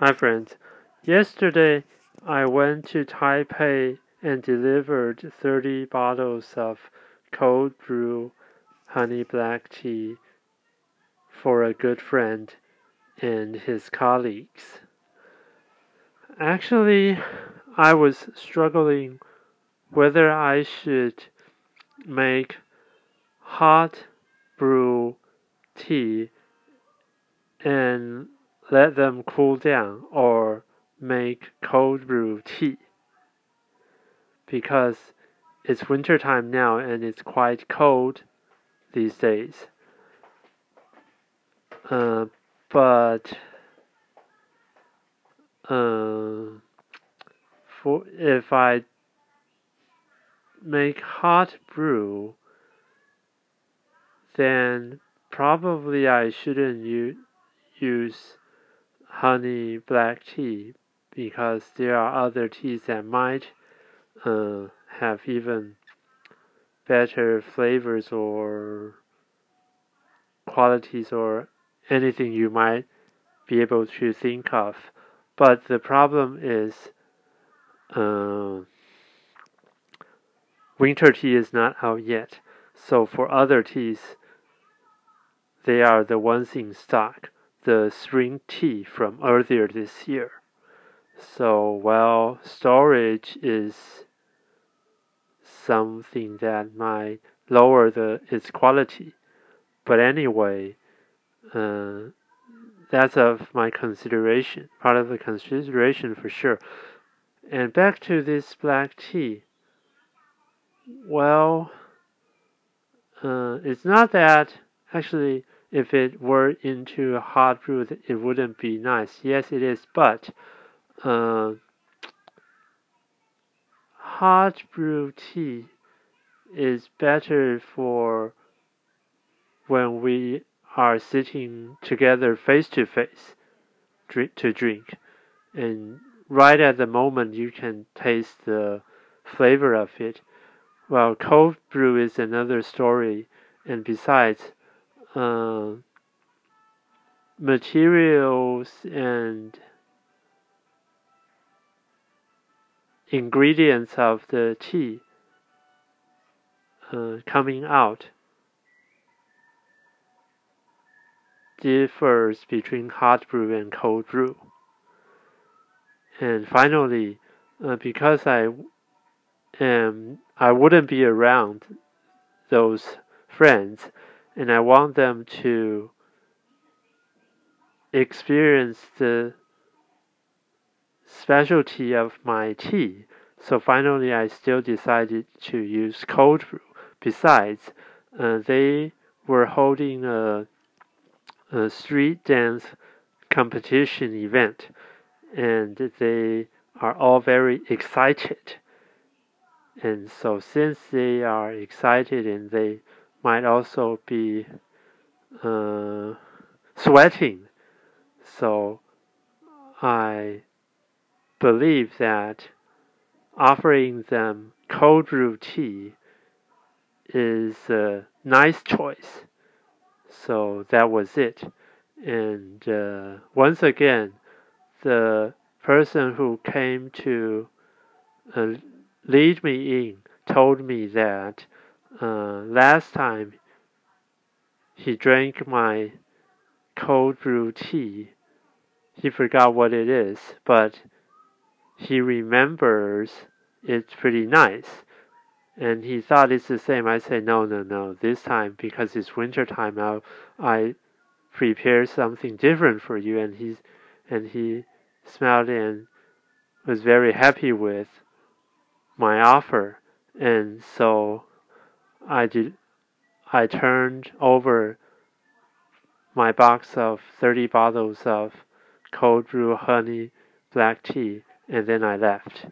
Hi, friends. Yesterday, I went to Taipei and delivered 30 bottles of cold brew honey black tea for a good friend and his colleagues. Actually, I was struggling whether I should make hot brew tea and let them cool down or make cold brew tea because it's winter time now and it's quite cold these days. Uh, but uh, for if I make hot brew, then probably I shouldn't use honey black tea because there are other teas that might uh, have even better flavors or qualities or anything you might be able to think of. But the problem is uh, winter tea is not out yet. So for other teas, they are the ones in stock the spring tea from earlier this year. So while storage is something that might lower the its quality, but anyway, uh, that's of my consideration, part of the consideration for sure. And back to this black tea. Well, uh, it's not that actually if it were into hot brew, it wouldn't be nice. Yes, it is, but uh, hot brew tea is better for when we are sitting together face to face to drink. And right at the moment, you can taste the flavor of it. Well, cold brew is another story. And besides, uh, materials and ingredients of the tea uh, coming out differs between hot brew and cold brew. And finally, uh, because I am, I wouldn't be around those friends and I want them to experience the specialty of my tea. So finally, I still decided to use cold brew. Besides, uh, they were holding a, a street dance competition event, and they are all very excited. And so, since they are excited and they might also be uh, sweating. So I believe that offering them cold brew tea is a nice choice. So that was it. And uh, once again, the person who came to uh, lead me in told me that uh, last time he drank my cold brew tea. He forgot what it is, but he remembers it's pretty nice. And he thought it's the same. I say no, no, no. This time, because it's winter time, I, I prepare something different for you. And he's, and he smiled and was very happy with my offer. And so I did I turned over my box of 30 bottles of cold brew honey black tea and then I left.